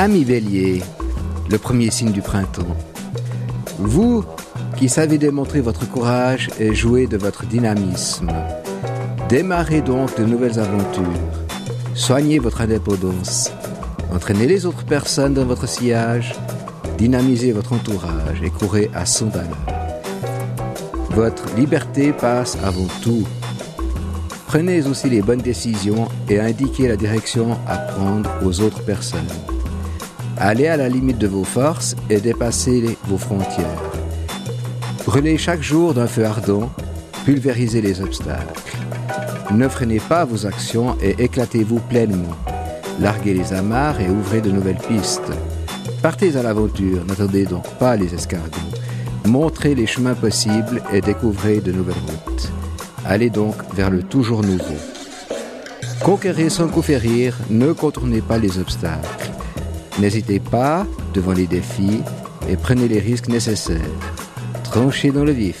Ami bélier, le premier signe du printemps. Vous qui savez démontrer votre courage et jouer de votre dynamisme, démarrez donc de nouvelles aventures. Soignez votre indépendance. Entraînez les autres personnes dans votre sillage. Dynamisez votre entourage et courez à son valeur. Votre liberté passe avant tout. Prenez aussi les bonnes décisions et indiquez la direction à prendre aux autres personnes. Allez à la limite de vos forces et dépassez vos frontières. Brûlez chaque jour d'un feu ardent, pulvérisez les obstacles. Ne freinez pas vos actions et éclatez-vous pleinement. Larguez les amarres et ouvrez de nouvelles pistes. Partez à l'aventure, n'attendez donc pas les escargots. Montrez les chemins possibles et découvrez de nouvelles routes. Allez donc vers le toujours nouveau. Conquérez sans coup férir, ne contournez pas les obstacles. N'hésitez pas devant les défis et prenez les risques nécessaires. Tranchez dans le vif.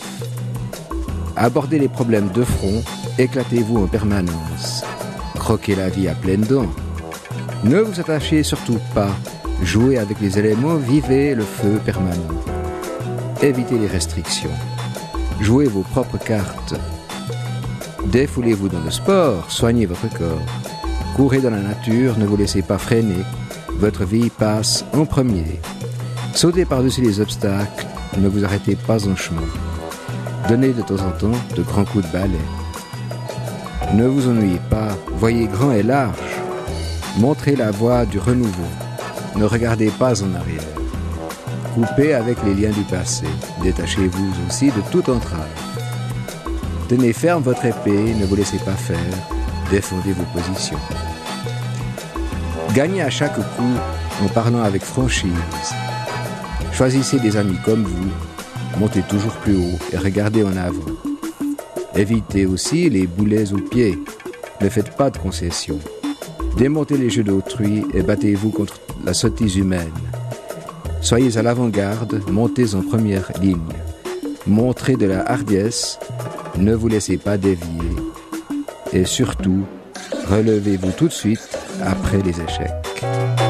Abordez les problèmes de front, éclatez-vous en permanence. Croquez la vie à pleines dents. Ne vous attachez surtout pas. Jouez avec les éléments, vivez le feu permanent. Évitez les restrictions. Jouez vos propres cartes. Défoulez-vous dans le sport, soignez votre corps. Courez dans la nature, ne vous laissez pas freiner. Votre vie passe en premier. Sautez par-dessus les obstacles, ne vous arrêtez pas en chemin. Donnez de temps en temps de grands coups de balai. Ne vous ennuyez pas, voyez grand et large. Montrez la voie du renouveau. Ne regardez pas en arrière. Coupez avec les liens du passé. Détachez-vous aussi de toute entrave. Tenez ferme votre épée, ne vous laissez pas faire. Défendez vos positions. Gagnez à chaque coup en parlant avec franchise. Choisissez des amis comme vous, montez toujours plus haut et regardez en avant. Évitez aussi les boulets aux pieds. Ne faites pas de concessions. Démontez les jeux d'autrui et battez-vous contre la sottise humaine. Soyez à l'avant-garde, montez en première ligne. Montrez de la hardiesse, ne vous laissez pas dévier. Et surtout, relevez-vous tout de suite après les échecs.